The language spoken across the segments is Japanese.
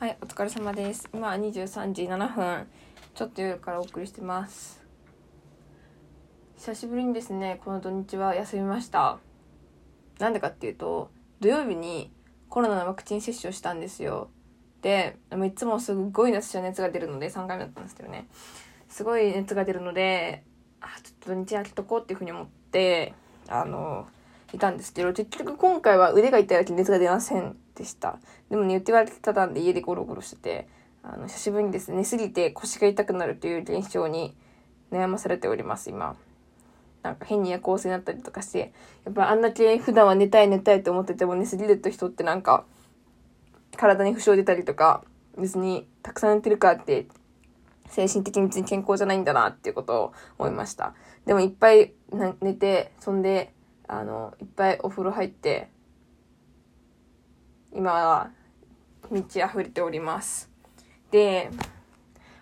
はい、お疲れ様です。今23時7分。ちょっと夜からお送りしてます。久しぶりにですね、この土日は休みました。なんでかっていうと、土曜日にコロナのワクチン接種をしたんですよ。で、もいつもすごい私は熱が出るので、3回目だったんですけどね。すごい熱が出るので、あ、ちょっと土日空けとこうっていうふうに思って、あの、いたんですけど、結局今回は腕が痛いだけ熱が出ませんでした。でもね、言って言われてたんで家でゴロゴロしてて、あの、久しぶりにですね、寝すぎて腰が痛くなるという現象に悩まされております、今。なんか変に夜行性になったりとかして、やっぱあんだけ普段は寝たい寝たいと思ってても寝すぎると人ってなんか、体に負傷出たりとか、別にたくさん寝てるからって、精神的に別に健康じゃないんだなっていうことを思いました。でもいっぱい寝て、そんで、あの、いっぱいお風呂入って、今は満ち溢れております。で、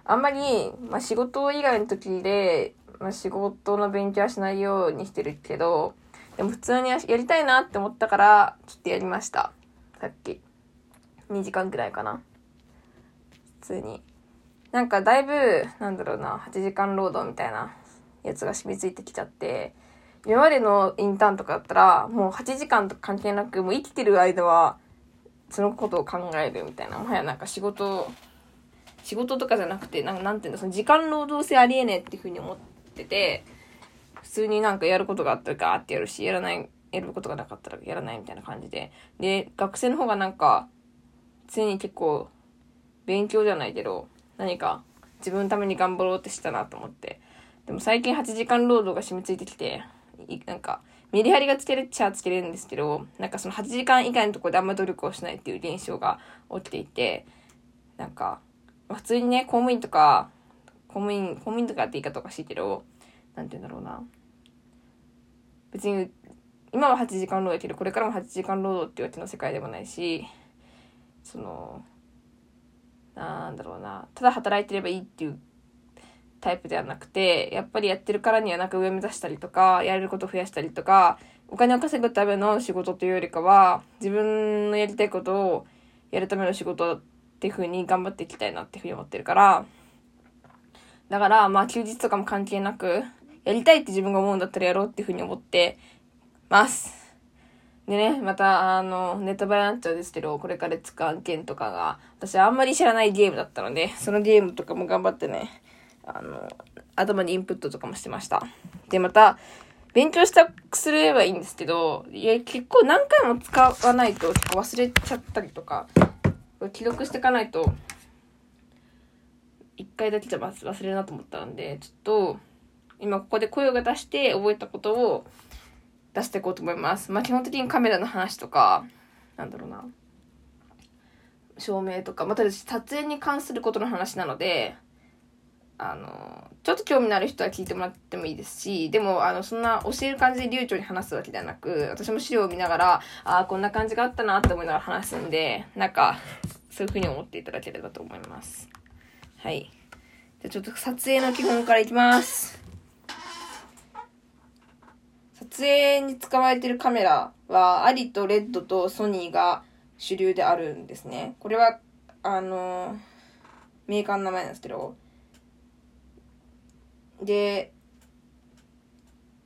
あんまり、まあ、仕事以外の時で、まあ、仕事の勉強はしないようにしてるけど、でも普通にやりたいなって思ったから、ちょっとやりました。さっき。2時間くらいかな。普通に。なんかだいぶ、なんだろうな、8時間労働みたいなやつが染みついてきちゃって、今までのインターンとかだったら、もう8時間とか関係なく、もう生きてる間は、そのことを考えるみたいな。もはやなんか仕事、仕事とかじゃなくて、なんなんていうの、その時間労働性ありえねえっていうふうに思ってて、普通になんかやることがあったらガーってやるし、やらない、やることがなかったらやらないみたいな感じで。で、学生の方がなんか、常に結構、勉強じゃないけど、何か自分のために頑張ろうってしたなと思って。でも最近8時間労働が染みついてきて、いなんか、メリハリがつけるっちゃつけれるんですけど、なんかその8時間以外のところであんま努力をしないっていう現象が起きていて、なんか、普通にね、公務員とか、公務員、公務員とかって言い方おかしいけど、なんて言うんだろうな。別に、今は8時間労働だけど、これからも8時間労働っていうわけの世界でもないし、その、なんだろうな、ただ働いてればいいっていうタイプではなくて、やっぱりやってるからにはなんか上目指したりとか、やれること増やしたりとか、お金を稼ぐための仕事というよりかは、自分のやりたいことをやるための仕事っていう風に頑張っていきたいなっていう風に思ってるから、だから、まあ休日とかも関係なく、やりたいって自分が思うんだったらやろうっていう風に思ってます。でね、また、あの、ネタバレになっちゃうんですけど、これから使う案件とかが、私あんまり知らないゲームだったので、そのゲームとかも頑張ってね、あの、頭にインプットとかもしてました。で、また、勉強したくすればいいんですけど、いや、結構何回も使わないと結構忘れちゃったりとか、記録していかないと、一回だけじゃ忘れるなと思ったんで、ちょっと、今ここで声を出して覚えたことを出していこうと思います。まあ基本的にカメラの話とか、なんだろうな、照明とか、また撮影に関することの話なので、あの、ちょっと興味のある人は聞いてもらってもいいですし、でも、あの、そんな教える感じで流暢に話すわけではなく、私も資料を見ながら、ああ、こんな感じがあったなって思いながら話すんで、なんか、そういう風に思っていただければと思います。はい。じゃちょっと撮影の基本からいきます。撮影に使われているカメラは、アリとレッドとソニーが主流であるんですね。これは、あの、メーカーの名前なんですけど、で、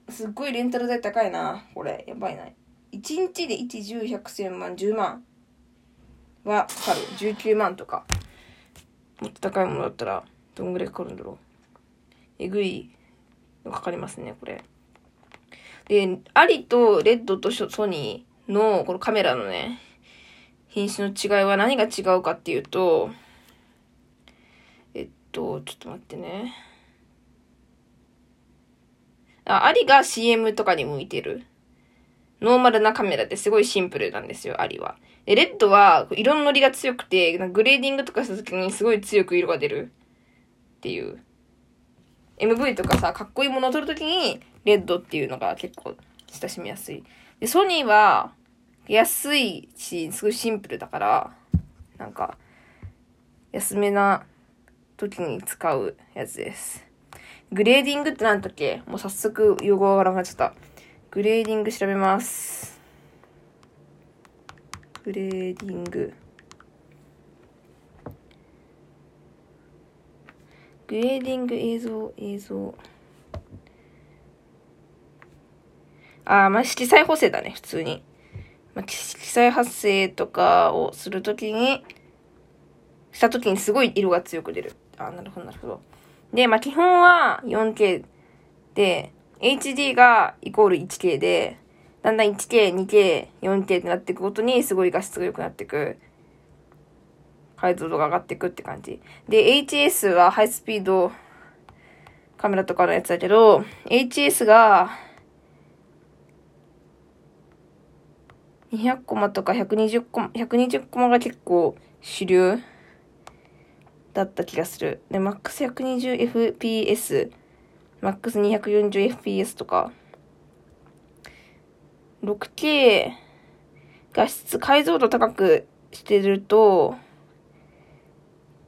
すっごいレンタル代高いな、これ。やばいな。1日で1、10、100、1000万、10万はかかる。19万とか。もっと高いものだったら、どんぐらいかかるんだろう。えぐいのかかりますね、これ。で、アリとレッドとソニーのこのカメラのね、品種の違いは何が違うかっていうと、えっと、ちょっと待ってね。あ、アリが CM とかに向いてる。ノーマルなカメラですごいシンプルなんですよ、 ARRI は。で、 RED は色のノリが強くて、グレーディングとかした時にすごい強く色が出るっていう。MV とかさ、かっこいいものを撮るときに、 RED っていうのが結構親しみやすい。で、ソニーは安いし、すごいシンプルだから、なんか、安めな時に使うやつです。グレーディングって何だっけ？もう早速用語がなくなっちゃった。グレーディング調べます。グレーディング。グレーディング映像、映像。あ、まあ、色彩補正だね、普通に。まあ、色彩補正とかをするときに、したときにすごい色が強く出る。あ、なるほど、なるほど。で、まあ、基本は 4K で、HD がイコール 1K で、だんだん 1K、2K、4K ってなっていくごとにすごい画質が良くなっていく。解像度が上がっていくって感じ。で、HS はハイスピードカメラとかのやつだけど、HS が200コマとか120コマ、120コマが結構主流だった気がする。で、MAX120fps、MAX240fps とか、6K 画質、解像度高くしてると、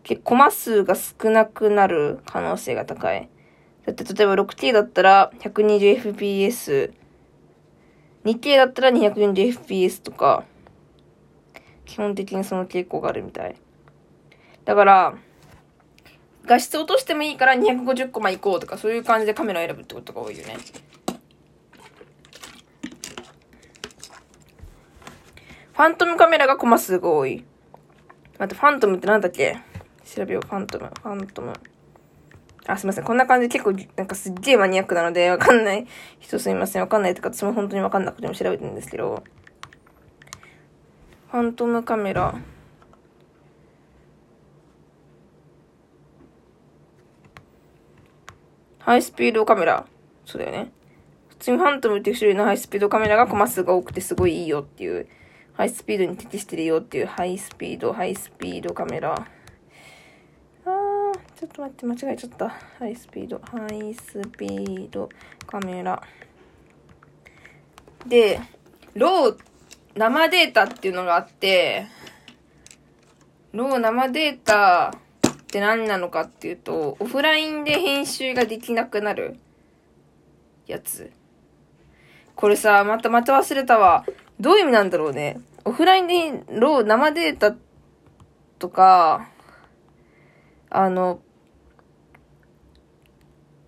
結構コマ数が少なくなる可能性が高い。だって例えば 6K だったら 120fps、2K だったら 240fps とか、基本的にその傾向があるみたい。だから、画質落としてもいいから250コマいこうとか、そういう感じでカメラ選ぶってことが多いよね。ファントムカメラがコマ数が多い。待って、ファントムってなんだっけ？調べよう、ファントム、ファントム。あ、すいません。こんな感じで結構、なんかすっげえマニアックなので、わかんない人すいません。わかんないとか、私も本当にわかんなくても調べてるんですけど。ファントムカメラ。ハイスピードカメラ。そうだよね。普通にファントムっていう種類のハイスピードカメラがコマ数が多くてすごいいいよっていう。ハイスピードに適してるよっていうハイスピード、ハイスピードカメラ。あー、ちょっと待って、間違えちゃった。ハイスピード、ハイスピードカメラ。で、 RAW、生データっていうのがあって、 RAW 生データって何なのかっていうと、オフラインで編集ができなくなるやつ。これさ、また、また忘れたわ。どういう意味なんだろうね。オフラインで、 RAW、生データとか、あの、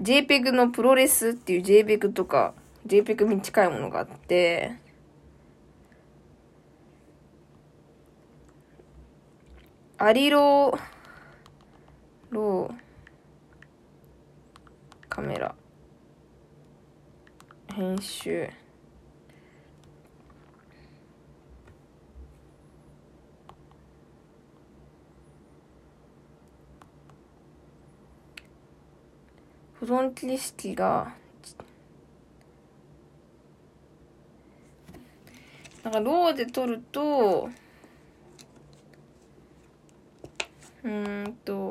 JPEG のプロレスっていう JPEG とか、JPEG に近いものがあって、アリロー、ロー、カメラ、編集。保存形式が、なんかローで撮ると、うーんと、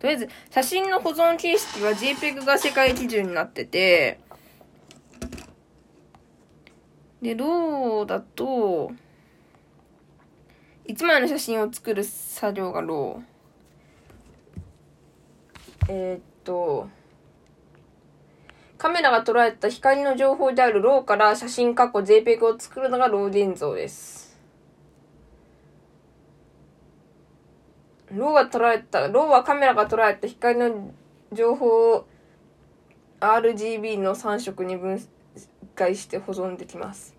とりあえず、写真の保存形式は JPEG が世界基準になってて、で、ローだと、1枚の写真を作る作業がロー。えー、っと、カメラが捉えた光の情報であるローから写真過去 JPEG を作るのがロー現像です。ローが捉えた、ローはカメラが捉えた光の情報を RGB の3色に分解して保存できます。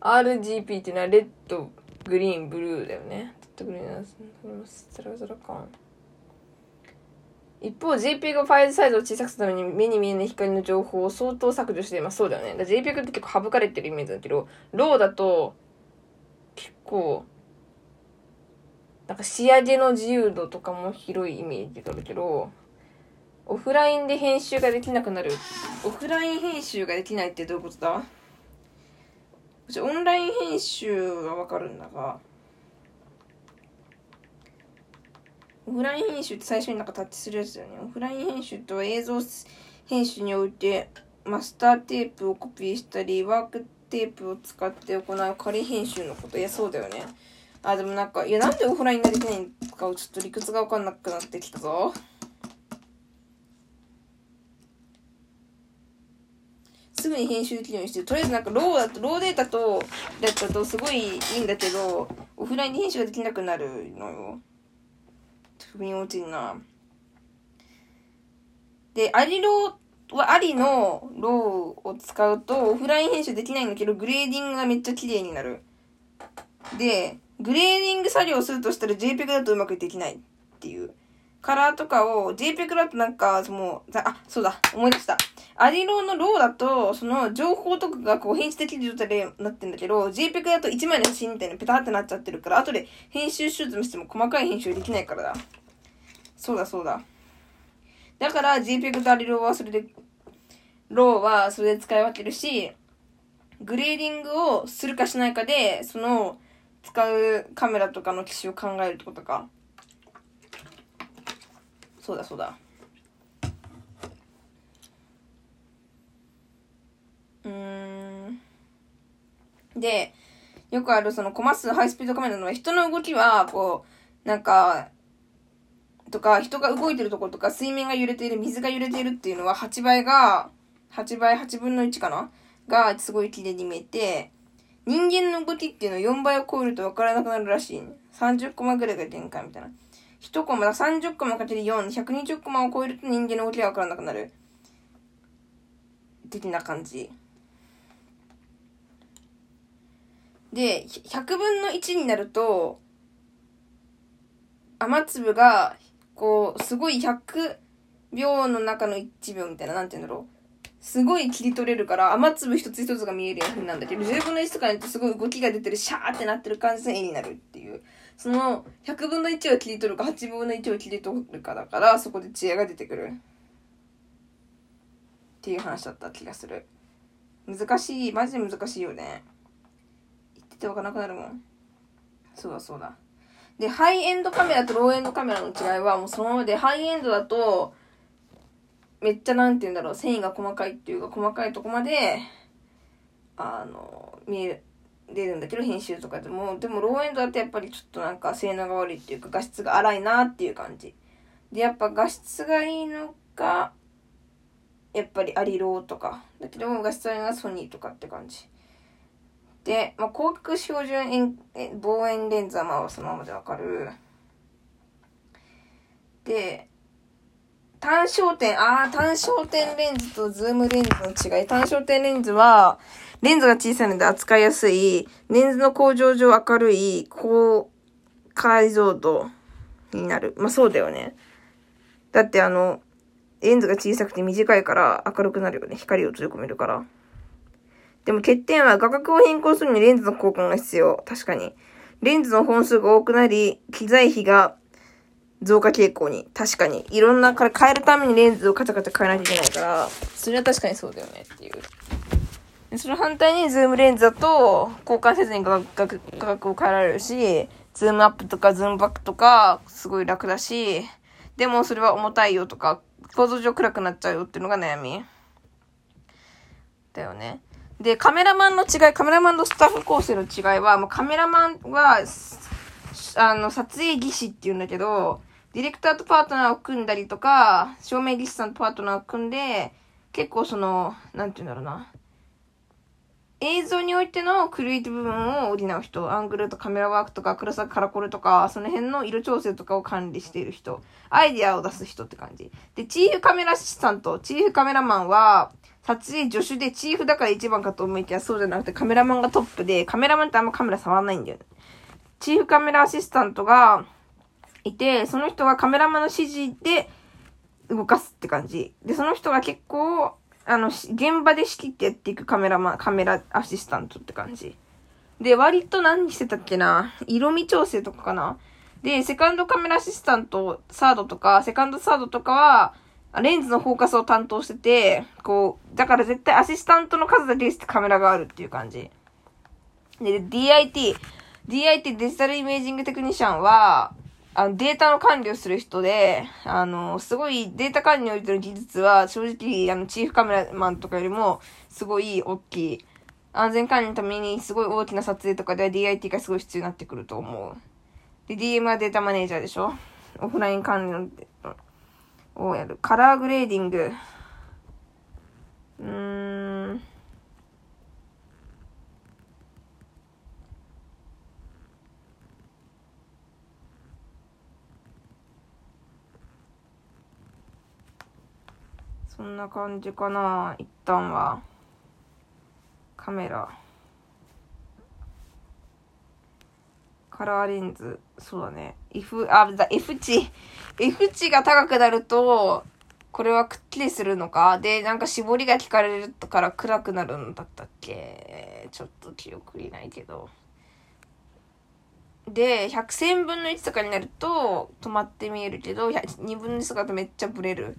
RGB っていうのはレッド、グリーン、ブルーだよね。レッドグリーンなザラザラ感。一方、JPEG ファイルサイズを小さくするために目に見えない光の情報を相当削除しています。そうだよね。JPEG って結構省かれてるイメージだけど、ローだと、結構、なんか仕上げの自由度とかも広いイメージがあるけど、オフラインで編集ができなくなる。オフライン編集ができないってどういうことだ？オンライン編集はわかるんだが、オフライン編集って最初になんかタッチするやつだよね。オフライン編集とは映像編集においてマスターテープをコピーしたり、ワークテープを使って行う仮編集のこと。いや、そうだよね。あ、でもなんか、いや、なんでオフラインができないのかをちょっと理屈がわかんなくなってきたぞ。すぐに編集できるようにしてる。とりあえずなんか RAW だと、 RAW データと、だったとすごいいいんだけど、オフラインで編集ができなくなるのよ。腑に落ちんな。で、 ARRIRAW は ARRI の RAW を使うとオフライン編集できないんだけど、グレーディングがめっちゃ綺麗になる。で、グレーディング作業をするとしたら JPEG だとうまくできないっていう。カラーとかを JPEG だとなんか、もう、あ、そうだ、思い出した。 ARRIRAW の RAW だと、その情報とかがこう編集できる状態でなってんだけど、JPEG だと1枚の写真みたいにペタってなっちゃってるから、後で編集しようとしても細かい編集できないからだ。そうだそうだ。だから JPEG と ARRIRAW はそれで、 RAW はそれで使い分けるし、グレーディングをするかしないかで、その、使うカメラとかの機種を考えるってことか。そうだそうだ。うん。で、よくあるそのコマ数ハイスピードカメラの人の動きは、こう、なんか、とか、人が動いてるところとか、水面が揺れている、水が揺れているっていうのは、8倍が、8倍、8分の1かな？が、すごい綺麗に見えて、人間の動きっていうのは4倍を超えると分からなくなるらしい。ね30コマぐらいが限界みたいな。1コマ、30コマかける4、120コマを超えると人間の動きが分からなくなる。的な感じ。で、100分の1になると、雨粒が、こう、すごい100秒の中の1秒みたいな、なんて言うんだろう。すごい切り取れるから、雨粒一つ一つが見えるようになんだけど、10分の1とかになってすごい動きが出てる、シャーってなってる感じで絵になるっていう。その、100分の1を切り取るか、8分の1を切り取るかだから、そこで知恵が出てくる。っていう話だった気がする。難しい。マジで難しいよね。言っててわからなくなるもん。そうだそうだ。で、ハイエンドカメラとローエンドカメラの違いは、もうそのままで、ハイエンドだと、めっちゃなんて言うんだろう、繊維が細かいっていうか、細かいとこまで、あの、見え出るんだけど、編集とかでも、でもローエンドだとやっぱりちょっとなんか性能が悪いっていうか、画質が荒いなっていう感じ。で、やっぱ画質がいいのが、やっぱり ARRIRAW とか。だけども画質悪いのがソニーとかって感じ。で、まあ、広角標準望遠レンズはまあそのままでわかる。で、単焦点、ああ、単焦点レンズとズームレンズの違い。単焦点レンズは、レンズが小さいので扱いやすい、レンズの構造上明るい、高解像度になる。まあそうだよね。だってあの、レンズが小さくて短いから明るくなるよね。光を取り込めるから。でも欠点は画角を変更するにレンズの交換が必要。確かに。レンズの本数が多くなり、機材費が増加傾向に。確かに。いろんな、から変えるためにレンズをカチャカチャ変えなきゃいけないから、それは確かにそうだよねっていう。その反対にズームレンズだと、交換せずに画角画角を変えられるし、ズームアップとかズームバックとか、すごい楽だし、でもそれは重たいよとか、構造上暗くなっちゃうよっていうのが悩み。だよね。で、カメラマンの違い、カメラマンとスタッフ構成の違いは、もうカメラマンは、あの、撮影技師っていうんだけど、ディレクターとパートナーを組んだりとか、照明技師さんとパートナーを組んで、結構その、なんて言うんだろうな。映像においてのクリエイティブ部分を補う人、アングルとカメラワークとか、黒さカラコルとか、その辺の色調整とかを管理している人、アイディアを出す人って感じ。で、チーフカメラアシスタント、チーフカメラマンは、撮影助手でチーフだから一番かと思いきやそうじゃなくてカメラマンがトップで、カメラマンってあんまカメラ触んないんだよね。チーフカメラアシスタントが、いて、その人がカメラマンの指示で動かすって感じ。で、その人が結構、あの、現場で仕切ってやっていくカメラマン、カメラアシスタントって感じ。で、割と何してたっけな？色味調整とかかな？で、セカンドカメラアシスタント、サードとか、セカンドサードとかは、レンズのフォーカスを担当してて、こう、だから絶対アシスタントの数だけしてカメラがあるっていう感じ。で、DIT、DIT デジタルイメージングテクニシャンは、あの、データの管理をする人で、あの、すごいデータ管理においての技術は、正直、あの、チーフカメラマンとかよりも、すごい大きい。安全管理のために、すごい大きな撮影とかでは DIT がすごい必要になってくると思う。で、DM はデータマネージャーでしょ？オフライン管理、をやる。カラーグレーディング。うーん。そんな感じかな一旦は。カメラ。カラーレンズ。そうだね。F あだ F 値。F 値が高くなるとこれはくっきりするのか？でなんか絞りが効かれるから暗くなるんだったっけ？ちょっと記憶にないけど。で100千分の1とかになると止まって見えるけど2分の1とかだとめっちゃブレる。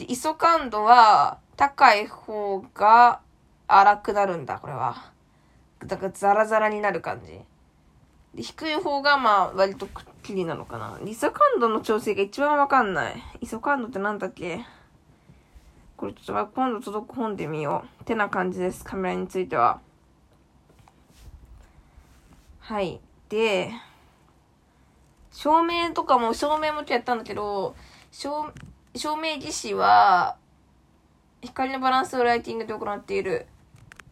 で、ISO 感度は高い方が荒くなるんだ、これは。だからザラザラになる感じ。で、低い方がまあ割とくっきりなのかな。ISO 感度の調整が一番わかんない。ISO 感度ってなんだっけ？これちょっと今度届く本で見よう。ってな感じです、カメラについては。はい。で、照明とかも、照明もやったんだけど、照照明技師は、光のバランスをライティングで行っている。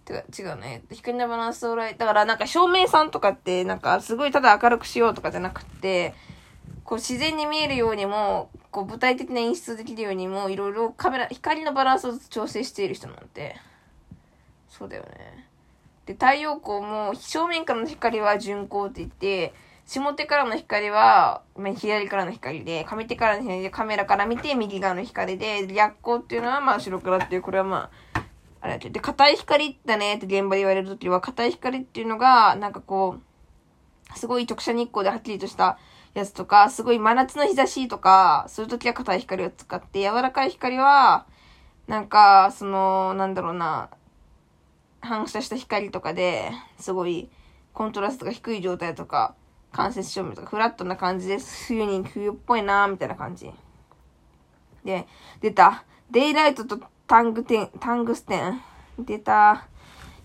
てか、違うね。光のバランスをライ、だからなんか照明さんとかって、なんかすごいただ明るくしようとかじゃなくて、こう自然に見えるようにも、こう具体的な演出できるようにも、いろいろカメラ、光のバランスを調整している人なんて。そうだよね。で、太陽光も正面からの光は順光って言って、下手からの光は、まあ、左からの光で、上手からの光で、カメラから見て右側の光で、逆光っていうのはまあ後ろからっていう、これはまあ、あれだけ。ど、で、硬い光だねって現場で言われるときは、硬い光っていうのが、なんかこう、すごい直射日光ではっきりとしたやつとか、すごい真夏の日差しとか、そういうときは硬い光を使って、柔らかい光は、なんか、その、なんだろうな、反射した光とかで、すごい、コントラストが低い状態とか、間接照明とかフラットな感じです。冬に冬っぽいなーみたいな感じ。で、出た。デイライトとタングテン、タングステン。出た。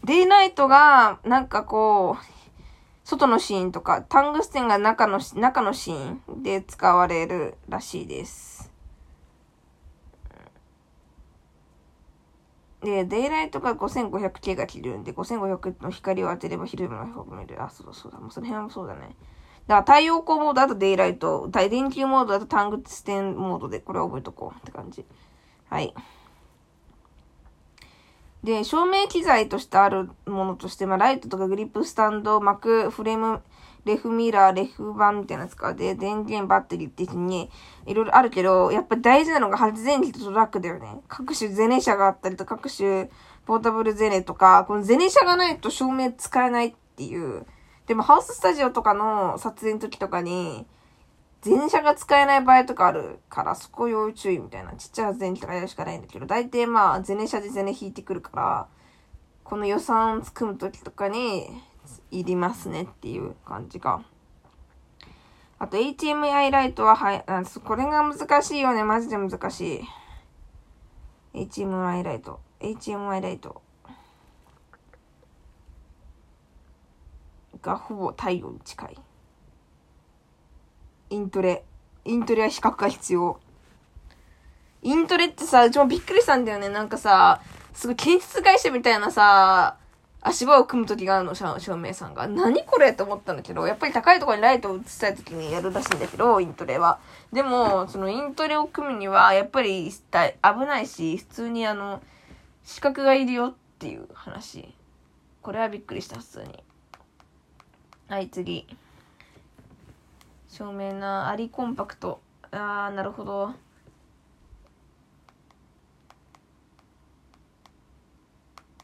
デイライトが、なんかこう、外のシーンとか、タングステンが中の、中のシーンで使われるらしいです。で、デイライトが 5500K が切るんで、5500の光を当てれば昼間の方が見る。あ、そうだそうだ。もうその辺はそうだね。だから太陽光モードだとデイライト、電球モードだとタングステンモードで、これは覚えとこうって感じ。はい。で、照明機材としてあるものとして、まあ、ライトとかグリップスタンド、膜、フレーム、レフミラー、レフ板みたいなやつか。で、電源、バッテリーってに、いろいろあるけど、やっぱ大事なのが発電機とトラックだよね。各種ゼネ車があったりと、各種ポータブルゼネとか、このゼネ車がないと照明使えないっていう。でもハウススタジオとかの撮影の時とかに、電車が使えない場合とかあるから、そこ要注意みたいな。ちっちゃい発電機とかやるしかないんだけど、大体まあ、ゼネ車でゼネ引いてくるから、この予算を組む時とかに、いりますねっていう感じか。あと HMI ライトは、はい、あこれが難しいよね。マジで難しい。HMI ライト。HMI ライト。がほぼ太陽に近い。イントレ。イントレは比較が必要。イントレってさ、うちもびっくりしたんだよね。なんかさ、すごい建設会社みたいなさ、足場を組む時があるの、照明さんが。何これって思ったんだけど、やっぱり高いところにライトを映したい時にやるらしいんだけど、イントレは。でも、そのイントレを組むには、やっぱり危ないし、普通にあの、資格がいるよっていう話。これはびっくりした、普通に。はい、次。照明な、アリコンパクト。あー、なるほど。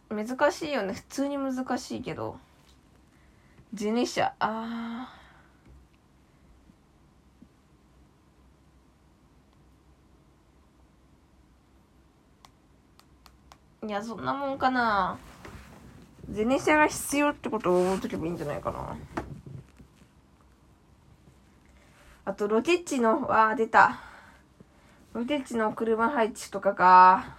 難しいよね。普通に難しいけど。ジェネシャ、あー。いや、そんなもんかな。ゼネシャが必要ってことを思うとけばいいんじゃないかな。あと、ロケッチの、あー、出た。ロケッチの車配置とかか。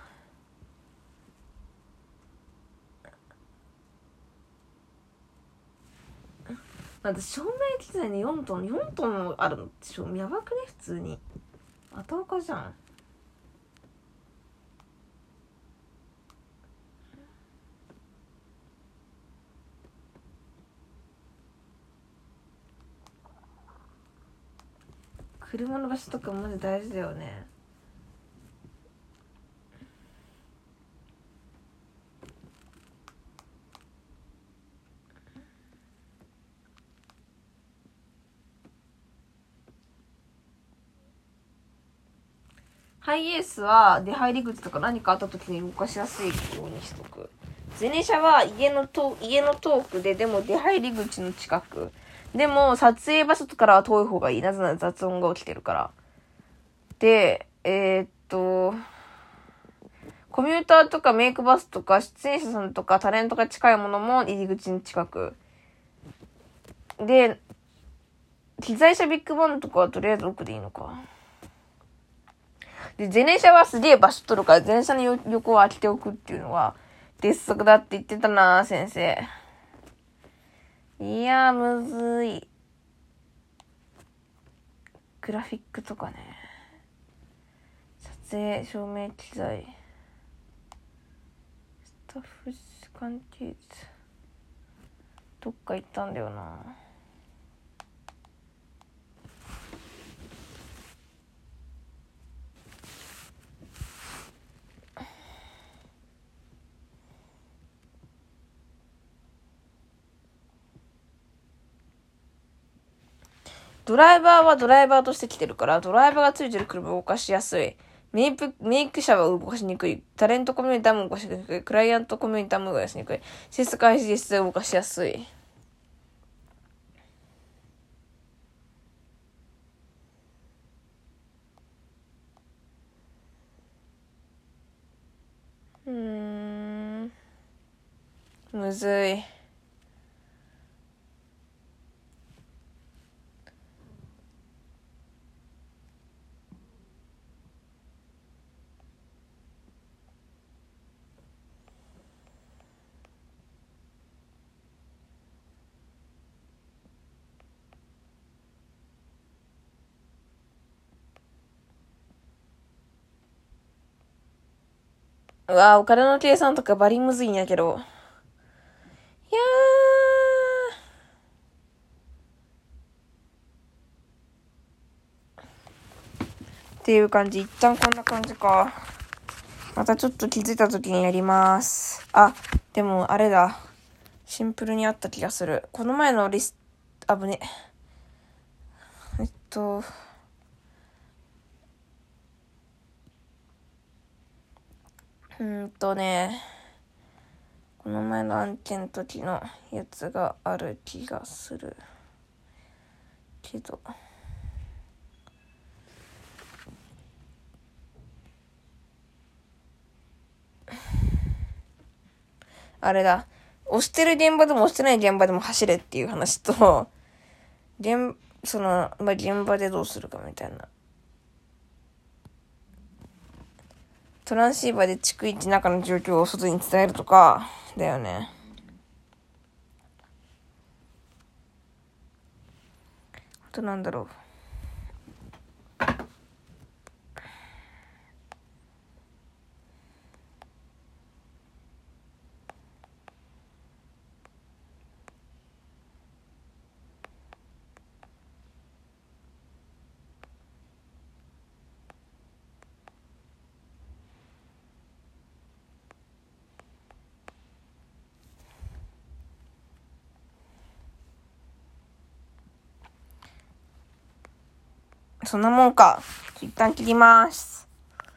だって照明機材に4トン、4トンもあるのってやばくね？普通に。あたおかじゃん。車の場所とかマジ大事だよねハイエースは出入り口とか何かあった時に動かしやすいようにしとく。ゼネシャは家のと、家の遠くで、でも出入り口の近く。でも、撮影場所からは遠い方がいい。なぜなら雑音が起きてるから。で、えー、っと、コミューターとかメイクバスとか出演者さんとかタレントが近いものも入り口に近く。で、機材車ビッグバンとかはとりあえず奥でいいのか。で、ゼネシャはすげえ場所取るから、ゼネシャの横を空けておくっていうのは、鉄則だって言ってたな先生。いやむずい。グラフィックとかね。撮影、照明機材。スタッフ関係図。どっか行ったんだよな。ドライバーはドライバーとして来てるから、ドライバーがついてる車を動かしやすい。メイプ、メイク車は動かしにくい。タレントコミュニティも動かしにくい。クライアントコミュニティも動かしにくい。施設開始室で動かしやすい。うん。むずい。うわお金の計算とかバリむずいんやけど。いやっていう感じ。一旦こんな感じか。またちょっと気づいた時にやります。あ、でもあれだ。シンプルにあった気がする。この前のリス、あぶね。えっと、うんとね、この前の案件の時のやつがある気がする。けど。あれだ。押してる現場でも押してない現場でも走れっていう話と、現、その、まあ、現場でどうするかみたいな。トランシーバーで逐一中の状況を外に伝えるとか、だよね。あとなんだろう。そんなもんか。一旦切ります。